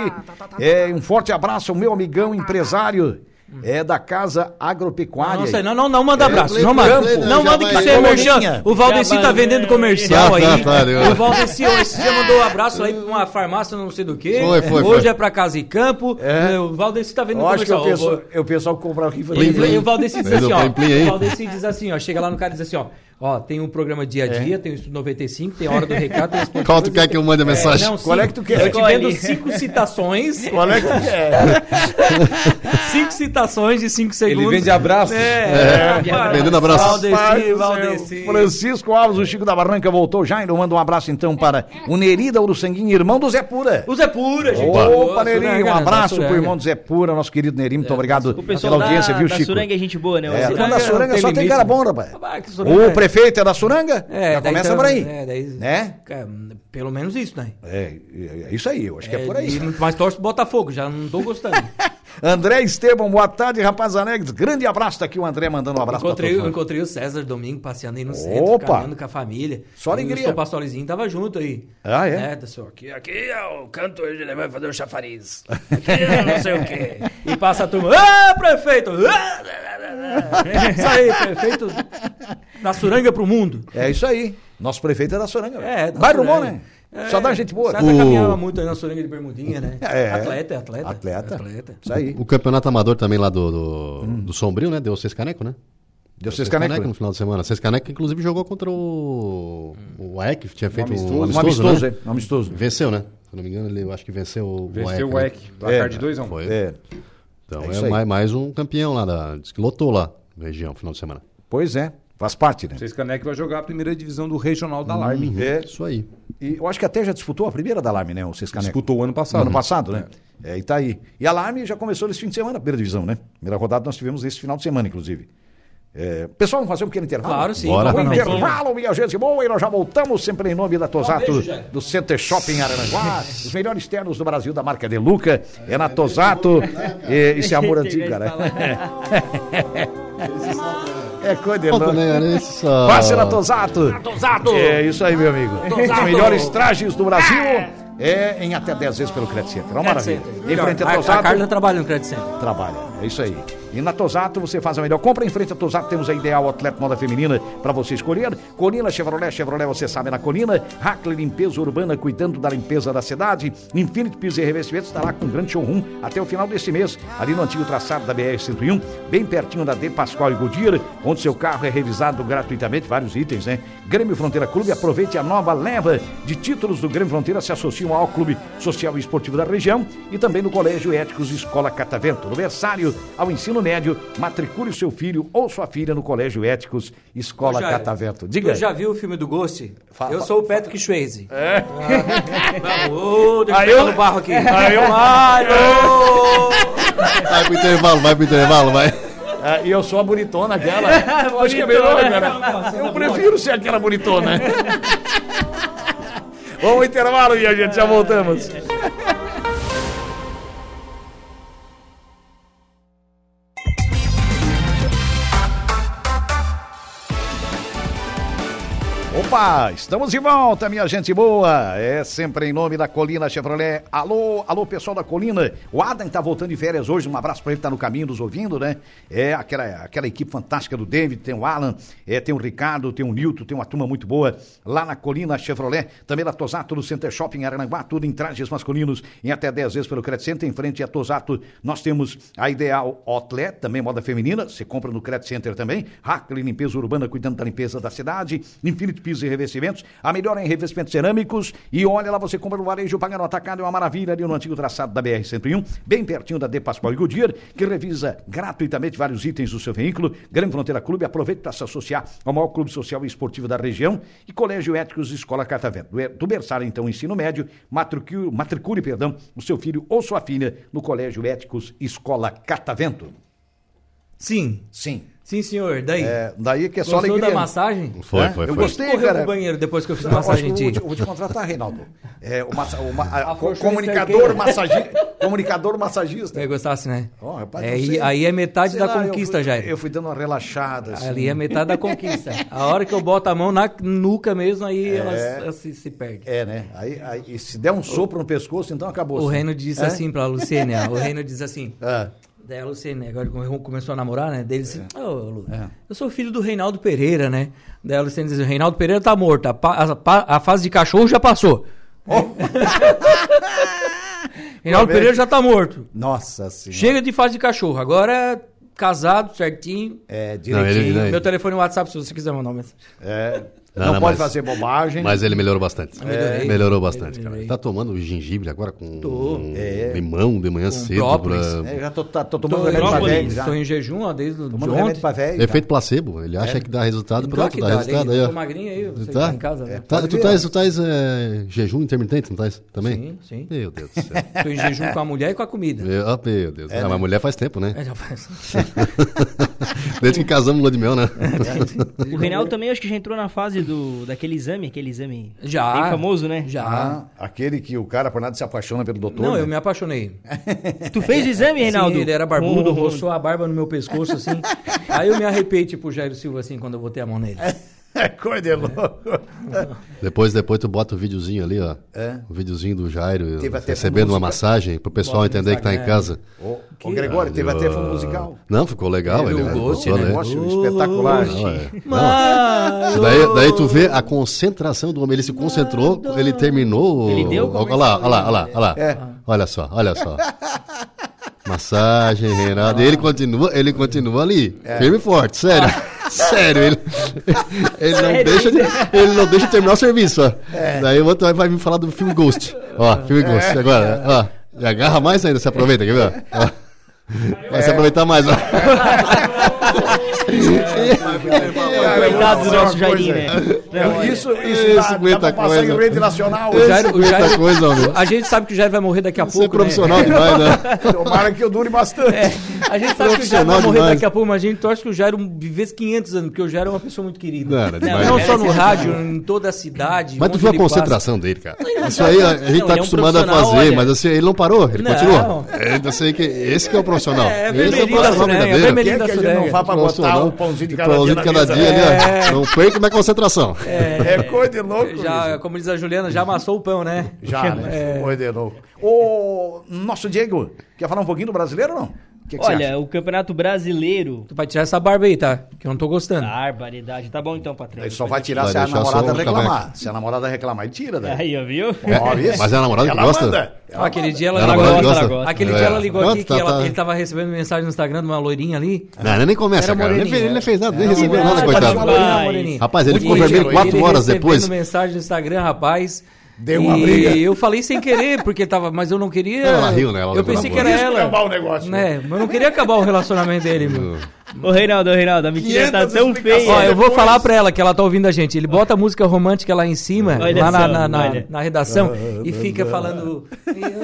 É, um forte abraço ao meu amigão empresário. É da Casa Agropecuária. Não, sei, não, não, não manda abraço. Cleiton, Não manda, não manda que isso é merchan. O Valdeci tá vendendo comercial Tá, aí. tá, tá, legal. o Valdeci esse dia mandou um abraço aí pra uma farmácia não sei do que. Foi, foi, Hoje foi. é pra casa e campo. É. O Valdeci tá vendendo Eu acho que é o comercial. pessoal, é o pessoal que compra o rifle. Ele- Plim, plim. E o Valdeci diz assim, ó. aí. O Valdeci diz assim, ó. Chega lá no cara e diz assim, ó. Ó, tem o programa Dia a Dia, tem o Estudo 95, tem a Hora do Recado, tem as É. [laughs] Qual tu quer que eu mande a mensagem? Não, Qual é que tu quer? Eu te vendo cinco citações. [laughs] Qual é que tu quer? [laughs] cinco citações de cinco segundos. Ele vende abraço. É, É, vendendo abraço. Valdeci, Valdeci. Francisco Alves, o Chico da Barranca voltou. Jairo, manda um abraço então para o Nerida Uruçanguinho, irmão do Zé Pura. O Zé Pura, gente. Opa, Neri, um Suranga, abraço pro irmão do Zé Pura, nosso querido Neri, muito obrigado O pessoal pela audiência, da, viu, da Chico? Suranga é gente boa, né? É, da Suranga só tem cara né? bom, rapaz. Ah, O é- prefeito é da Suranga? É, Já começa então- por aí. É, daí, Né? é, pelo menos isso, né? É, é isso aí, eu acho que é por aí. Mas torce Botafogo, já não tô gostando. [laughs] André Estevam, boa tarde, rapaz alegres. Grande abraço, tá aqui o André mandando um abraço encontrei, pra todos. encontrei o César domingo passeando aí no centro, Opa! caminhando com a família. Só alegria. O pastorzinho tava junto aí. Ah, é? Né, disse, aqui, aqui é o canto, ele vai fazer o chafariz. [laughs] Aqui é não sei o quê. E passa a turma, ah, prefeito! Ah, Isso aí, prefeito da Suranga pro mundo. É isso aí. Nosso prefeito é da Suranga. É, da Bairro bom, né? É, Só dá gente boa. César O- caminhava muito aí na Suranga de Bermudinha, né? É. Atleta, é atleta. Atleta. Atleta. Isso aí. O campeonato amador também lá do, do, do Sombrio, né? Deu seis caneco, né? Deu caneco canecas. no final de semana. Seis caneco, inclusive, jogou contra o. O AEC, que tinha feito um amistoso. amistoso. Um amistoso, né? é. Um amistoso. Venceu, né? Se eu não me engano, ele, eu acho que venceu o Venceu o né? EC. Placar É, de 2 a 1 Foi. É. Então É é, mais, mais um campeão lá da. Diz que lotou lá na região, final de semana. Pois é. Faz parte, né? Vocês Caneco vai jogar a primeira divisão do Regional da Alarme. É. Isso aí. E eu acho que até já disputou a primeira da Alarme, né? O Seis Canecos. Disputou o ano passado. Ano passado, né? É, e tá aí. E a Alarme já começou nesse fim de semana, a primeira divisão, né? Primeira rodada nós tivemos esse final de semana, inclusive. É, pessoal, vamos fazer um pequeno intervalo? Claro, sim. Bora. vamos Um intervalo, minha gente boa, e nós já voltamos sempre em nome da Tosato, Um beijo, do Center Shopping Araranguá. [laughs] Os melhores ternos do Brasil, da marca De Luca. É na Tosato. E, isso é amor antigo, cara. [laughs] É coisa de louco. Esse Passe na Tosato. Tosato. É isso aí, meu amigo. Os Tosato. melhores trajes do Brasil é em até 10 vezes pelo Credit Center. Uma maravilha. Em frente a A, a Tosato, Carla trabalha no Credit Center. trabalha. É isso aí. E na Tosato você faz a melhor compra. Em frente a Tosato temos a Ideal Atleta Moda Feminina para você escolher. Colina Chevrolet, Chevrolet você sabe na Colina. Hackley Limpeza Urbana cuidando da limpeza da cidade. Infinity Pisos e Revestimentos estará com um grande showroom até o final deste mês. Ali no antigo traçado da BR-101, bem pertinho da D Pascoal e Goodyear, onde seu carro é revisado gratuitamente. Vários itens, né? Grêmio Fronteira Clube, aproveite a nova leva de títulos do Grêmio Fronteira. Se associam ao Clube Social e Esportivo da região e também no Colégio Éticos Escola Catavento. No versário ao ensino médio, matricule o seu filho ou sua filha no Colégio Éticos Escola Já- Catavento. Diga. Tu já viu o filme do Ghost? Fala- eu sou o Patrick Swayze. É. Vamos, deixa Aí eu eu- no barro aqui. [laughs] Aí eu- Mário! Vai pro intervalo, vai pro intervalo, vai. Ah, e eu sou a bonitona aquela. [laughs] Acho que é melhor, cara. Eu prefiro ser aquela bonitona. [laughs] Vamos ao intervalo e a gente já voltamos. Opa, estamos de volta, minha gente boa. É sempre em nome da Colina Chevrolet. Alô, alô, pessoal da Colina. O Adam tá voltando de férias hoje. Um abraço para ele tá no caminho nos ouvindo, né? É aquela, aquela equipe fantástica do David, tem o Alan, é, tem o Ricardo, tem o Nilton, tem uma turma muito boa lá na Colina Chevrolet. Também na Tosato, no Center Shopping Aranguá, tudo em trajes masculinos em até 10 vezes pelo Credit Center. Em frente a Tosato, nós temos a Ideal Outlet, também moda feminina. Você compra no Credit Center também. Hackley Limpeza Urbana, cuidando da limpeza da cidade. Infinity Pisos e Revestimentos. A melhor em revestimentos cerâmicos. E olha lá, você compra no varejo, paga no atacado. É uma maravilha ali no antigo traçado da BR-101, bem pertinho da De Pascoal e Goodyear, que revisa gratuitamente vários itens do seu veículo. Grande Fronteira Clube, aproveite para se associar ao maior clube social e esportivo da região. E Colégio Éticos Escola Catavento. Do- Do berçário, então, ensino médio, matricule, matricule perdão, o seu filho ou sua filha no Colégio Éticos Escola Catavento. Sim, Sim. Sim, senhor. Daí. É, daí que é só Gostou alegria. da massagem? Foi, É? foi, Eu foi. gostei, Correu cara. pro banheiro depois que eu fiz Eu acho massagem em eu vou, te, eu vou te contratar, Reinaldo. É, o massa- o ma- a- co- Afrouxou comunicador, massagi, comunicador massagista. Você gostasse, né? Ó, rapaz, É, aí, sei. aí é metade Sei da lá, eu conquista, fui- Jair. Eu fui dando uma relaxada. Assim. Ali é metade da conquista. A hora que eu boto a mão na nuca mesmo, aí ela, ela se, se perde. É, né? Aí, aí, e se der um sopro no pescoço, então acabou. O Reino disse É? assim pra Luciene, ó, o Reino diz assim, É. daí a Luciene, agora come- começou a namorar, né? Daí ele disse, ô Lu, É. eu sou filho do Reinaldo Pereira, né? Daí a Luciene diz, o Reinaldo Pereira tá morto, a, a a fase de cachorro já passou. [laughs] Reinaldo Pô, Pereira já tá morto. Nossa senhora. Chega de fase de cachorro, agora casado, certinho. É, Não, direitinho. ele- ele- Meu telefone e WhatsApp, se você quiser mandar uma mensagem. É, Não, não, não, pode mas- fazer bobagem. Mas ele melhorou bastante. Melhorei. Melhorou bastante, cara. Tá tomando gengibre agora com Tô. um É. limão de manhã cedo. própolis. Pra... É, já tô, tá- tô Tô, tomando remédio pra velho tô em jejum, ó, desde o de Tomando remédio ontem. pra velho. Efeito placebo. Ele acha que dá resultado, Então, pronto, que dá dá, resultado aí, tô ó. magrinho aí, você Tá? tá em casa, né? Tá, tu ó. tu tais é, jejum intermitente, não tais? Também? Sim, sim. Meu Deus do [laughs] céu. Tô em jejum com a mulher e com a comida. meu, oh, meu Deus. É, ah, né? mas mulher faz tempo, né? É, já faz. [laughs] Desde que casamos no lua de mel, né? [laughs] O Reinaldo também acho que já entrou na fase do, daquele exame, aquele exame Já. bem famoso, né? Já. Ah, aquele que o cara por nada se apaixona pelo doutor. Não, né? eu me apaixonei. [laughs] Tu fez o exame, Reinaldo? Sim, ele era barbudo, roçou a barba no meu pescoço, assim. [laughs] Aí eu me arrepei, tipo o Jairo Silva, assim, quando eu botei a mão nele. [laughs] [laughs] É coisa de louco. [laughs] Depois, depois tu bota o videozinho ali, ó. É. O videozinho do Jairo recebendo uma massagem pro pessoal Bota entender que tá em casa. Ô, ô, Gregório, teve até fundo musical. Não, ficou legal. Ele o Ghost, gostou, né? né? Negócio espetacular. Não, é. Mas... Daí, daí tu vê a concentração do homem. Ele se concentrou, ele terminou. Ele deu Olha lá, olha lá, olha lá, olha lá. É. Olha só, olha só. Massagem, Renato. Ele continua, ele continua ali. Firme e forte, sério. [laughs] Sério, ele, ele, não deixa de, ele não deixa de terminar o serviço, ó. Daí o outro vai- vai me falar do filme Ghost. Ó, filme Ghost. Agora, ó. E agarra mais ainda, se aproveita, quer ver? Ó. Vai se aproveitar mais, ó. [laughs] Coitado do nosso. Jairinho, né? Não, isso, isso, Isso, dá, coisa. em rede nacional. O Jairo, o Jairo- coisa, homem. a gente sabe que o Jairo vai morrer daqui a Você pouco, é profissional né? demais, né? [laughs] Tomara que eu dure bastante. A gente sabe que o Jairo vai morrer demais. daqui a pouco, mas a gente torce que o Jairo vivesse 500 anos, porque o Jairo é uma pessoa muito querida. Não. Não, Não, só no é rádio, em toda a cidade. Mas tu viu a ele passa. concentração dele, cara. Isso aí a gente é tá um acostumado a fazer, olha. mas assim, ele não parou, ele Não. continuou. É, eu sei que esse que é o profissional. É, é esse vermelhinho o da profissional Sureia, verdadeiro. vermelhinho da não vá pra botar o pãozinho de O cada pãozinho dia de na cada dia ali, ó. Não perca minha concentração. É coisa de louco. Já, como diz a Juliana, já amassou o pão, né? Já, né? Coisa de louco. Ô, nosso Diego, quer falar um pouquinho do brasileiro ou não? Que, que Olha, o Campeonato Brasileiro. Tu vai tirar essa barba aí, tá? Que eu não tô gostando. Barbaridade. Tá bom então, Patrão. Ele só vai tirar Vai se a namorada reclamar. Se a namorada reclamar, ele tira, né? Aí, ó, viu? Ó, isso. Mas é a namorada que Ela gosta? manda. Ah, aquele dia ela, Ela ligou, gosta, ela gosta? gosta. Aquele É. dia ela ligou Pronto, aqui tá, que ela- tá. ele tava recebendo mensagem no Instagram de uma loirinha ali. Não, ele nem começa, cara. Ele, ele não fez nada, nem recebeu nada, coitado. Rapaz. ele ficou vermelho quatro horas recebendo depois. mensagem no Instagram, rapaz. Deu uma e briga. eu falei sem querer, porque tava, mas eu não queria. Ela riu, né? Ela eu pensei que era ela. acabar o negócio. Né? Mas eu não queria acabar o relacionamento dele, meu. Ô, Reinaldo, ô, Reinaldo, a mentira tá 500 tão feia. Ó, eu vou falar pra ela que ela tá ouvindo a gente. Ele bota a música romântica lá em cima, Olha lá na, só, na, na- olha. na redação, e fica falando.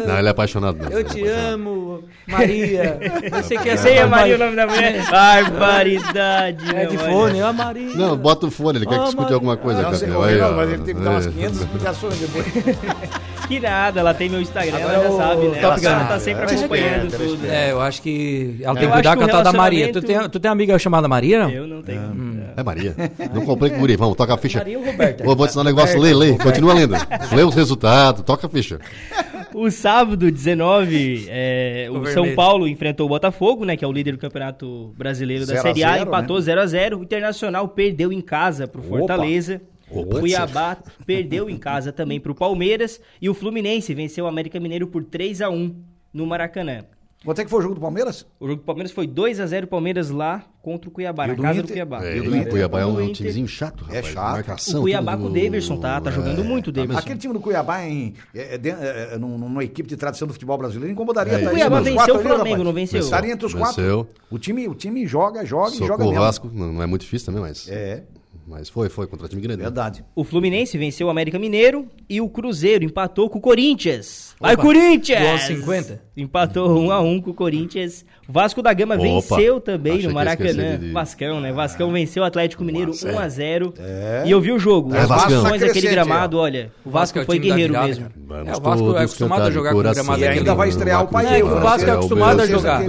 Não, ele é apaixonado. mesmo, Eu é te apaixonado. amo, Maria. Não sei o que é Sei a Maria o nome da mulher. Barbaridade. É de fone, a Maria. Não, bota o fone, ele quer Ah, que escute alguma coisa, Não, ô, Aí, ó. mas ele teve que dar umas É. 500 explicações depois. [laughs] Que nada, ela tem meu Instagram, ela já sabe, né? Top Ela Gun. tá sempre é acompanhando é tudo. É, eu acho que ela tem que cuidar com a tal da Maria. Tu tem, tu tem amiga chamada Maria, não? Eu não tenho. É Maria. Não comprei com o guri. Vamos, toca a ficha. Maria ou Roberta? Vou te ensinar um negócio. Lê, lê. Continua lendo. Lê os resultados. Toca a ficha. [laughs] O sábado, 19, é, o Ficou São. Paulo enfrentou o Botafogo, né, que é o líder do Campeonato Brasileiro da Série A, zero, empatou né? 0 a 0 O Internacional perdeu em casa pro. Fortaleza. Opa. O Cuiabá perdeu em casa também pro Palmeiras. E o Fluminense venceu o América Mineiro por 3 a 1 no Maracanã. Quanto é que foi o jogo do Palmeiras? O jogo do Palmeiras foi 2 a 0 Palmeiras lá contra o Cuiabá, E na o do casa do Inter? Cuiabá. É, E o do o? Cuiabá é O um Inter- timezinho chato, rapaz. chato. Marcação, O Cuiabá com o do- Daverson tá- tá jogando muito, tá Daverson. Aquele time do Cuiabá, em, é, é, é, é, num- numa equipe de tradição do futebol brasileiro, incomodaria. É, tá o Cuiabá venceu quatro o ali, Flamengo, rapaz. não venceu? Estaria entre os quatro. Venceu. O time, o time joga, joga e joga Socou o mesmo. Vasco. Não, não é muito difícil também, mas. É, Mas foi, foi contra time grande. né? verdade. O Fluminense venceu o América Mineiro e o Cruzeiro empatou com o Corinthians. Vai, Opa, Corinthians! do aos 50? Empatou 1 a 1 com o Corinthians. O Vasco da Gama Opa, venceu também no Maracanã. de- Vascão, né? Vascão venceu o Atlético Mineiro 1 a 0 É. E eu vi o jogo. É, As Vascão. ações daquele gramado, olha. O Vasco é o foi time da guerreiro virada, mesmo. Vamos É, o Vasco é acostumado a cantar de jogar com coração. gramado E ainda vai estrear o pai É, o Vasco é acostumado a jogar. né?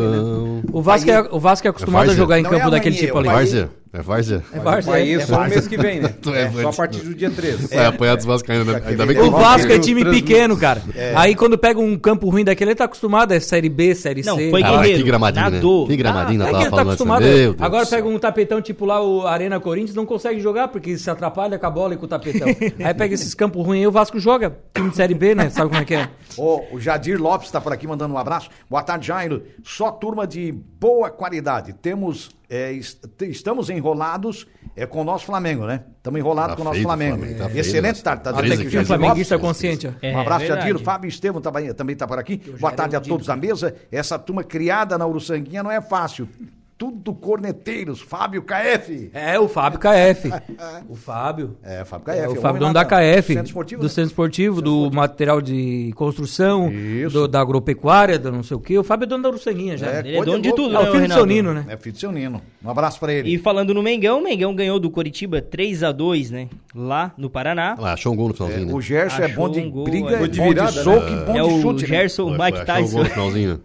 O Vasco, é, o Vasco é acostumado a jogar em Não campo é daquele tipo ali. o Várzea. É várzea? É Várzea. É- isso só no mês que vem, né? [laughs] É Só a partir do dia 13. Vai apanhar dos vascaínos, né? Ainda bem que O Vasco é Vasco time pequeno, cara. Aí quando pega um campo ruim daquele, ele tá acostumado, é Série B, Série Não, C. foi Ah, guerreiro. Gramadinho, nadou. né? Que gramadinho, Ah, nós é tá falando assim, acostumado. meu Deus Agora pega um tapetão tipo lá, o Arena Corinthians, não consegue jogar porque se atrapalha com a bola e com o tapetão. [laughs] aí pega esses campos ruins aí, o Vasco joga. Time de Série B, né? Sabe como é que é? [laughs] Ô, o Jadir Lopes está por aqui mandando um abraço. Boa tarde, Jairo. Só turma de boa qualidade. Temos, é, est- estamos enrolados é, com o nosso Flamengo, né? Estamos enrolados Tá com o nosso Flamengo. Flamengo, tá Excelente né? tarde. Tá crise aqui o Um flamenguista Lopes. consciente. É, um abraço. Jadir. Fábio Estevam também, está por aqui. Boa tarde é a todos da mesa. Essa turma criada na Uruçanguinha não é fácil. Tudo corneteiros. Fábio KF. É, o Fábio KF. [laughs] o Fábio. É, Fábio KF. É, o Fábio, lá dono da KF, Centro Esportivo, do né? Centro Esportivo, do material de construção, Isso. do- da agropecuária, do não sei o quê. O Fábio é dono da Uruçanguinha já. É, Ele é dono de tudo, É o né, filho do seu Nino, né? É filho do seu Nino. Um abraço pra ele. E falando no Mengão, o Mengão ganhou do Coritiba 3x2, né? Lá no Paraná. Ah, achou um gol no finalzinho, né? O Gerson é Achou bom de um gol, briga, é. é de bom virada, de né? soco e bom é de o chute. né? Gerson, o Mike Tyson. [laughs]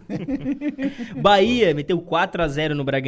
[laughs] Bahia meteu 4x0 no Bragantino.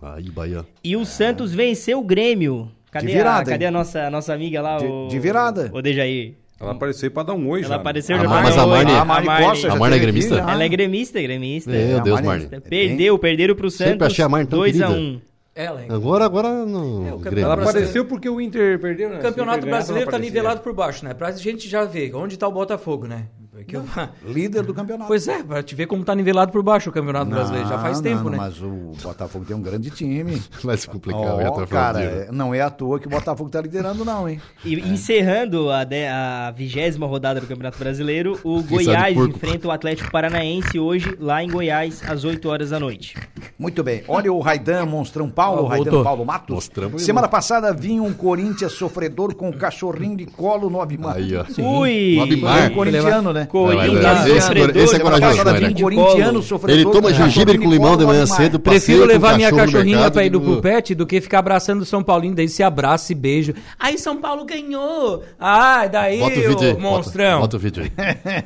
Aí, Bahia. E o Santos venceu o Grêmio. Cadê, De virada, a, cadê a nossa, a nossa amiga lá? De- o, de virada. O Dejaí. Ela apareceu aí pra dar um oi já. Ela né? apareceu já mas a um Marne-. A Marne Costa já A Marne é aqui, gremista? já. Ela é gremista, gremista. Meu É, Deus, Marne-. Perdeu, perderam pro Santos. Sempre achei a Marne tão 2x1. Ela, hein? Agora, agora no É, o Ela brasileiro. apareceu porque o Inter perdeu, né? O campeonato brasileiro tá aparecia. nivelado por baixo, né? Pra gente já ver onde tá o Botafogo, né? Porque eu- Líder do campeonato. Pois é, pra te ver como tá nivelado por baixo o campeonato brasileiro. Já faz Não, tempo, não, né? Mas o Botafogo tem um grande time. [laughs] Vai se complicar, tô cara, é- não é à toa que o Botafogo tá liderando, não, hein? E encerrando a, de- a vigésima rodada do Campeonato Brasileiro, o sabe Goiás porco. enfrenta o Atlético Paranaense hoje, lá em Goiás, às 8 horas da noite. Muito bem. Olha o Raidan Monstrão Paulo, o Raidan voltou. Paulo Matos. Mostramos Semana passada vinha um Corinthians sofredor com um cachorrinho de colo no Abimar. Aí, ó. Ui! No Abimar. Um corintiano, né? Corinthians vai. Esse- sofredor, esse é corajoso, né? corintiano sofredor. Ele toma gengibre com limão de manhã cedo. Prefiro levar minha cachorrinha pra ir do pupete do que ficar abraçando o São Paulino, daí se abraça e beijo. Aí São Paulo ganhou! Ah, daí Bota o vídeo aí. monstrão. Bota, bota o vídeo aí.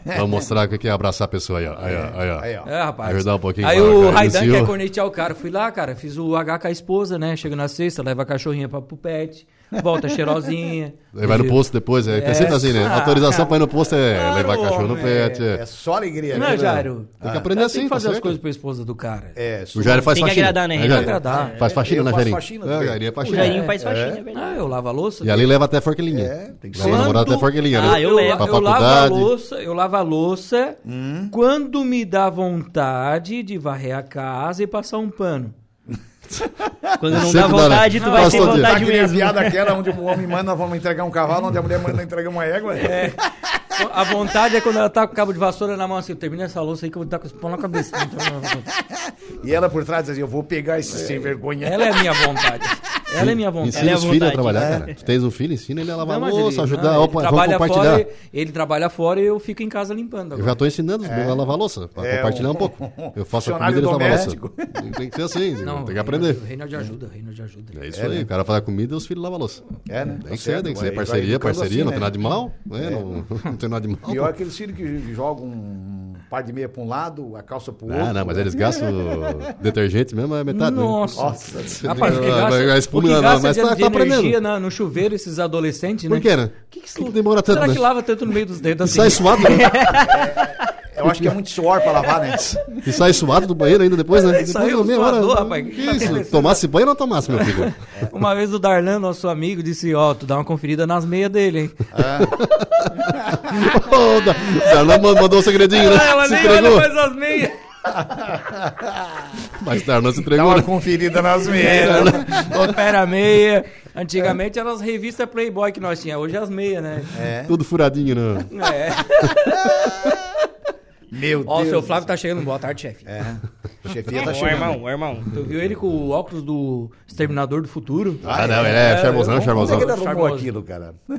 [laughs] Vamos mostrar o que é abraçar a pessoa aí, ó. Aí, ó. Aí, ó. Aí, ó. É, rapaz. Ajudar um pouquinho. Aí o cara, Raidan quer cornetear o cara. Fui lá, cara, fiz o H com a esposa, né? Chega na sexta, leva a cachorrinha pra pupete, volta cheirosinha. Aí vai no posto depois, é, é sempre assim, né? Ah, Autorização pra ir no posto é Claro, levar cachorro no pet. É É. só alegria, Não né? é, Jairo? Tem que aprender Tem assim, que fazer tá as certo? coisas pra esposa do cara. É, O Jair faz Tem que faxina. agradar, né, É, Renato? Jair? Agradar. Faz faxina, né, Jairinho? faxina É. Jairinho é O faxina. Jairinho faz faxina, é Ah, eu lavo a louça. E ali leva até forquilhinha. É, tem que Leva ser. a namorada até forquilhinha, né? Ah, eu levo. Pra eu lavo a louça, eu lavo a louça Hum. quando me dá vontade de varrer a casa e passar um pano. [laughs] Quando não Sempre dá dá, né? vontade, tu vai mas ter vontade Aquele mesmo. piada aquela [laughs] onde o homem manda, vamos entregar um cavalo, onde a mulher manda entregar uma égua. É. A vontade é quando ela tá com o cabo de vassoura na mão assim, termina essa louça aí que eu vou estar com esse pão na cabeça. [laughs] E ela por trás diz assim, eu vou pegar esse sem vergonha. ela é a minha vontade. Ela é minha vontade. Ensina é os filhos a trabalhar, cara. Tu tens um filho, ensina ele a lavar Não, a louça, ajudar. não, Opa, ele vamos trabalha compartilhar. fora, ele trabalha fora e eu fico em casa limpando. Eu agora. já tô ensinando os meus a lavar a louça, pra É, compartilhar um, um- pouco. Eu faço a comida e eles lavam a louça. Tem que ser assim, Não, tem que aprender. Reino de ajuda, reino de ajuda. É isso aí, o cara faz a comida e os filhos lavam a louça. É, né? Tem Tá que ser, certo, tem que ser parceria, parceria, assim, não né? tem nada de mal. né? Não, [laughs] não tem nada de mal. Pior é aqueles filhos que jogam um par de meia pra um lado, a calça pro outro. Ah, não, mas eles gastam [laughs] detergente mesmo, é metade. né? Nossa. Nossa, Rapaz, o que Ah, gasta, o espuma, que não, mas de, tá- de tá aprendendo. energia na- no chuveiro esses adolescentes, né? Por quê, né? Que que, Por que demora tanto, Será né? que lava tanto no meio dos dedos E assim? sai suado, né? [laughs] eu acho que é muito suor pra lavar, né? E sai suado do banheiro ainda depois, né? Isso Depois é um meia suador, hora. rapaz. Que isso? Tomasse banho ou não tomasse, meu filho? Uma vez o Darlan, nosso amigo, disse, ó, tu dá uma conferida nas meias dele, hein? [laughs] Ô, da- Darlan mandou um segredinho, né? Ela Se nem olha entregou. mais as meias. [laughs] Mas Darlan se Dá entregou, uma né? conferida nas É, meias. [laughs] Opera meia. Antigamente eram as revistas Playboy que nós tínhamos, hoje é as meias, né? Tudo furadinho, né? É. Meu Ó, o Deus. seu Flávio tá chegando. Boa tarde, chefe. É. [laughs] Chefia tá chegando. irmão, ô, irmão. Tu viu ele com o óculos do Exterminador do Futuro? Ah, não, ele é charmosão, Onde é charmosão. que ele arrumou aquilo, cara? [laughs]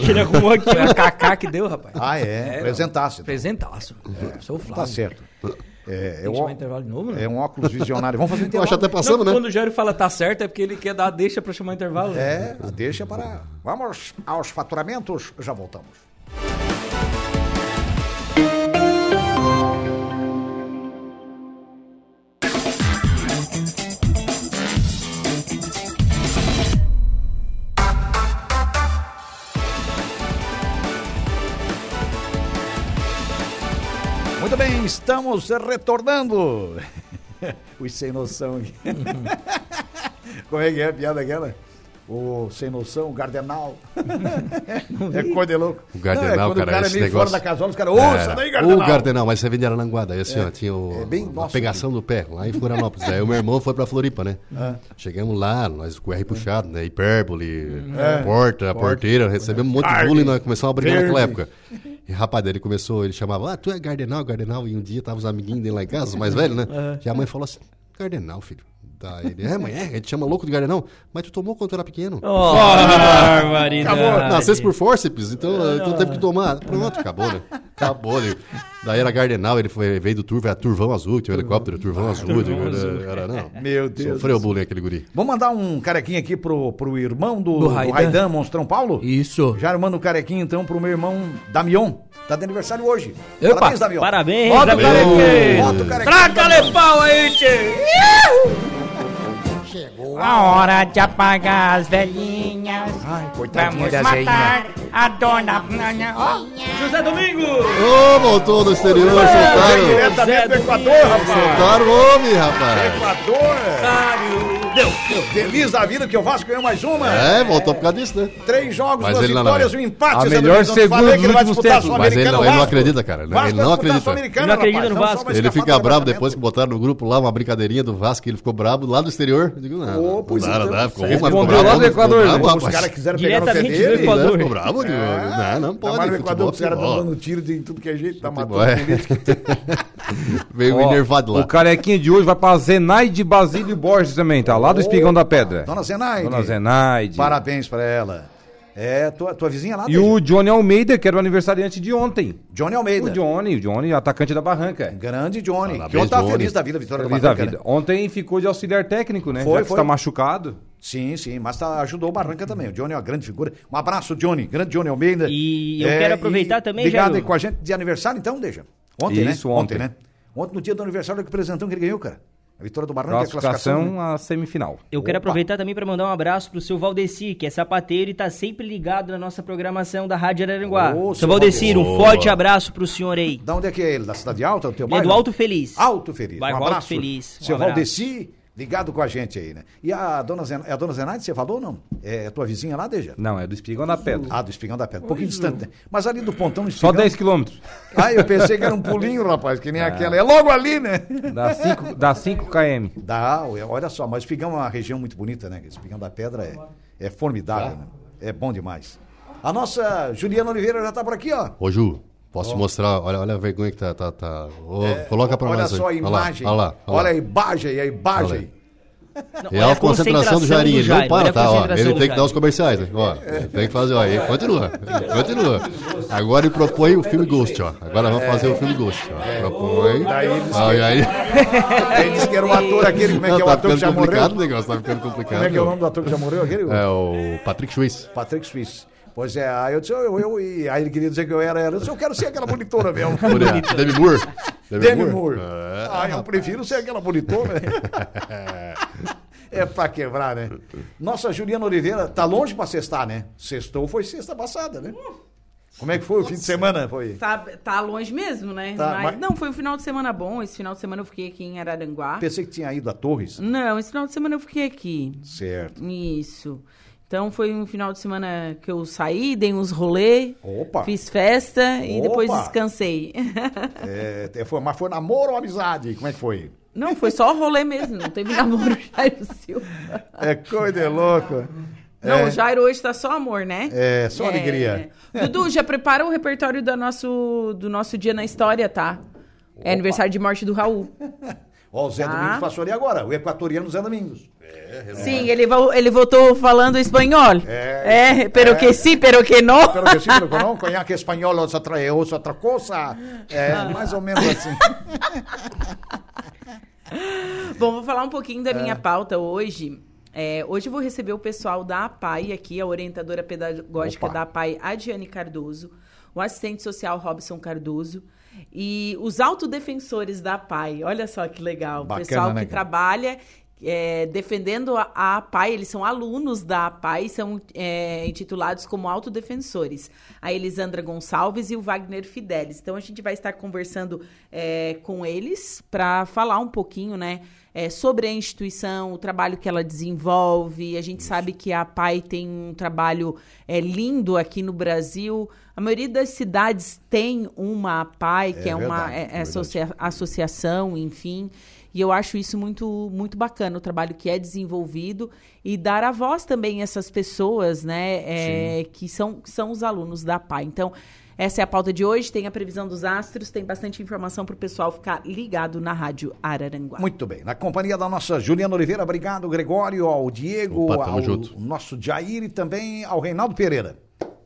que ele arrumou aqui. Foi a Kaká que deu, rapaz. Ah, é? Apresentasse. Apresentaço. Sou o Flávio. Tá certo. É, é, um, intervalo de novo, né? é um óculos visionário. Vamos fazer um Eu acho intervalo. até passamos, Não, né? Quando o Jairo fala tá certo é porque ele quer dar deixa pra chamar intervalo. né? É, deixa para... Vamos aos faturamentos, já voltamos. Estamos retornando. [laughs] Os sem noção aqui. [laughs] Como é que é a piada aquela? O sem noção, o Gardenal. [laughs] é coisa de louco. O Gardenal, Não, é quando cara, o cara é meio negócio- fora da casola, os caras, ouça Era daí, Gardenal. O Gardenal, mas você vende Aranguada. Aí assim, ó, tinha o, É bem a nosso pegação do pé, lá em Florianópolis. Aí o meu irmão foi pra Floripa, né? Ah. Chegamos lá, nós com o R puxado, né? Hipérbole, É. porta, porteira, recebemos um monte de bullying, nós começamos a brigar naquela época. E rapaz, ele começou, ele chamava, ah, tu é Gardenal, Gardenal. E um dia tava os amiguinhos dele lá em casa, os mais velhos, né? [laughs] E a mãe falou assim, Gardenal, filho. Daí ele, é, mãe, é, a gente chama louco de Gardenal. Mas tu tomou quando tu era pequeno? Oh, barbaridade. Nascesse por fórceps, então, então teve que tomar. Pronto, acabou, né? Acabou. Né? Daí era Gardenal, ele foi, veio do Turvo, era Turvão Azul, tinha um helicóptero, Turvão Azul. Era, era, não. Meu Deus. Sofreu bullying aquele guri. Vamos mandar um carequinha aqui pro, pro irmão do, Do do Raidan. Raidan, Monstrão Paulo? Isso. Já manda um carequinho então pro meu irmão Damion. Tá de aniversário hoje. Opa. Parabéns, Damion. Parabéns, Bota o carequinho. Bota o carequinho. Traca-lhe pau aí, tchê. Chegou a hora de apagar as velhinhas. Ai, coitadinha Vamos das matar a dona. Ó, José Domingos. Ô, voltou do exterior, soltaram. Diretamente do Equador, rapaz. Soltaram o homem, rapaz. Equador. Sário. Deu. Feliz da vida que o Vasco ganhou mais uma. É, voltou por causa disso, né? Três jogos, Mas duas ele não, vitórias não. um empate. A melhor segunda dos que ele vai últimos tempos. Mas ele não, o ele não acredita, cara. Ele, Vasco ele vai não acredita. Ele não acredita no Não Vasco. Ele fica bravo depois que botaram no grupo lá uma brincadeirinha do Vasco, que ele ficou bravo lá do exterior. Eu digo, não, não, pois dá, não então. Ficou Ele mas ficou respondeu lá bravo, do ficou Equador, bravo? Os caras quiseram pegar no pé dele. Equador. Ficou bravo, digo, não, não pode. Chamaram o Equador, os caras estão dando tiro de tudo que é jeito, tá matando é. político. [laughs] [laughs] Veio Ó, enervado lá. O carequinha de hoje vai pra Zenaide Basílio Borges também, tá? Lá do Espigão da Pedra. Dona Zenaide. Dona Zenaide. Parabéns pra ela. É, tua, tua vizinha lá, E o Johnny Almeida, que era o aniversariante de ontem. Johnny Almeida. O Johnny, o Johnny, atacante da Barranca. Grande Johnny. Parabéns, que ontem tá Johnny. feliz da vida, vitória Feliz do da Barranca, vida. né? Ontem ficou de auxiliar técnico, né? Foi, Já foi. está machucado. Sim, sim, mas tá, ajudou o Barranca também. O Johnny é uma grande figura. Um abraço, Johnny. Grande Johnny Almeida. É, E eu quero aproveitar também, Ligado Jairo. aí com a gente de aniversário, então, deixa. Ontem, Isso, né? ontem. né? Ontem, no dia do aniversário, que presentão que ele ganhou, cara. A vitória do Barranca, a classificação. Classificação né? à semifinal. Eu quero Opa. aproveitar também para mandar um abraço pro seu Valdeci, que é sapateiro e tá sempre ligado na nossa programação da Rádio Araranguá. Ô, seu Valdeci, um forte abraço pro senhor aí. Da onde é que é ele? Da Cidade Alta? Do teu Ele é bairro? do Alto Feliz. Alto Feliz. Bairro um Alto abraço. Feliz. Um Seu abraço. Valdeci, ligado com a gente aí, né? E a dona, Zen... é a dona Zenaide, você falou ou não? É tua vizinha lá, Deja? Não, é do Espigão da Pedra. Ah, do Espigão da Pedra. Um pouquinho distante, né? Mas ali do pontão do Só Espigão... 10 quilômetros. Ah, eu pensei que era um pulinho, rapaz, que nem aquela. É logo ali, né? Dá 5 dá cinco km. Dá, olha só, mas Espigão é uma região muito bonita, né? Espigão da Pedra é, é formidável, né? É bom demais. A nossa Juliana Oliveira já tá por aqui, ó. Ô, Ju, posso te mostrar? Olha, olha a vergonha que tá. tá, tá. Ô, coloca pra olha nós. só a aí. Olha lá, imagem. Olha lá. Olha a lá. imagem, a imagem. Não, É olha a concentração do Jairinho, ele não para, tá? Ó, ele tem que dar os comerciais, né? Ó, tem que fazer, ó, continua, continua. Agora ele propõe o filme Ghost, ó. Agora vamos fazer o filme Ghost, ó. Propõe. Daí aí... Ele disse que era o ator aquele, como é que é o tá ator que ficando já complicado o morreu? negócio, tá ficando complicado. Como é que é o nome do ator que já morreu? Aquele? É o Patrick Swayze. Patrick Suisse. Pois é, aí eu disse, eu, eu, e aí ele queria dizer que eu era ela. Eu disse, eu quero ser aquela bonitona mesmo. [laughs] Demi Moore. Demi Moore. É. Ah, eu prefiro ser aquela bonitona. [laughs] É pra quebrar, né? Nossa, Juliana Oliveira, tá longe pra sextar, né? Sextou foi sexta passada, né? Como é que foi o fim de semana? Foi. Tá, tá longe mesmo, né? Tá, mas, mas- Não, foi um final de semana bom. Esse final de semana eu fiquei aqui em Araranguá. Pensei que tinha ido a Torres. Não, esse final de semana eu fiquei aqui. Certo. Isso. Então foi um final de semana que eu saí, dei uns rolê, Opa. fiz festa e depois Opa. descansei. É, é, foi, mas foi namoro ou amizade? Como é que foi? Não, foi só rolê mesmo, não teve namoro [laughs] Jairo Silva. É coisa de louco. Não, É. o Jairo hoje tá só amor, né? É, só alegria. Dudu, já prepara o repertório do nosso, do nosso dia na história, tá? É aniversário de morte do Raul. Ó, o Zé Tá. Domingos passou ali agora, o equatoriano Zé Domingos. Sim, ele, ele voltou falando espanhol. É. É, pero que sí, pero que no. Pero que sim, pero que não, [laughs] conhaque espanhol ou outra, é outra coisa. É, mais ou menos assim. [laughs] Bom, vou falar um pouquinho da É. minha pauta hoje. É, hoje eu vou receber o pessoal da APAI aqui, a orientadora pedagógica Opa. da APAI, Adiane Cardoso, o assistente social Robson Cardoso e os autodefensores da APAI. Olha só que legal. Bacana, o pessoal né, que trabalha é, defendendo a, a APAI, eles são alunos da APAI, são é, intitulados como autodefensores. A Elisandra Gonçalves e o Wagner Fidelis. Então a gente vai estar conversando é, com eles para falar um pouquinho, né? é, sobre a instituição, o trabalho que ela desenvolve. A gente Isso. sabe que a PAI tem um trabalho é, lindo aqui no Brasil. A maioria das cidades tem uma PAI, que é, é uma é, é associa associação, enfim. E eu acho isso muito, muito bacana, o trabalho que é desenvolvido e dar a voz também a essas pessoas, né, é, que são, são os alunos da PAI. Então, essa é a pauta de hoje. Tem a previsão dos astros, tem bastante informação para o pessoal ficar ligado na Rádio Araranguá. Muito bem. Na companhia da nossa Juliana Oliveira, obrigado, Gregório, ao Diego, Opa, ao junto. nosso Jair e também ao Reinaldo Pereira.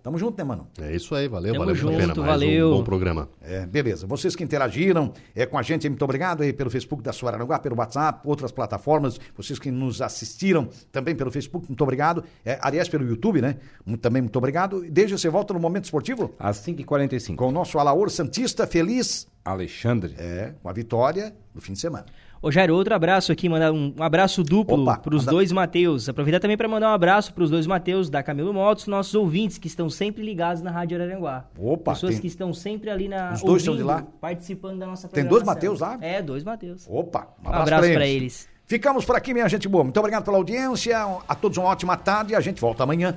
Tamo junto, né, mano? É isso aí, valeu, Tamo valeu junto, pena. valeu. Um bom programa. É, beleza. Vocês que interagiram é, com a gente, muito obrigado aí pelo Facebook da Suararanguá, pelo WhatsApp, outras plataformas, vocês que nos assistiram também pelo Facebook, muito obrigado. É, aliás, pelo YouTube, né? Muito, também muito obrigado. Desde você volta no Momento Esportivo? Às 5h45. Com o nosso Alaor Santista, feliz. Alexandre. É, com a vitória do fim de semana. Ô Jair, outro abraço aqui, mandar um, abraço duplo para os dois Mateus. Aproveitar também para mandar um abraço para os dois Mateus da Camilo Motos, nossos ouvintes que estão sempre ligados na Rádio Araranguá. Opa, Pessoas tem... que estão sempre ali na Os dois ouvindo, estão de lá? participando da nossa Tem dois Mateus lá? É, dois Mateus. Opa, um abraço, abraço para eles. eles. Ficamos por aqui, minha gente boa. Muito obrigado pela audiência. A todos uma ótima tarde e a gente volta amanhã.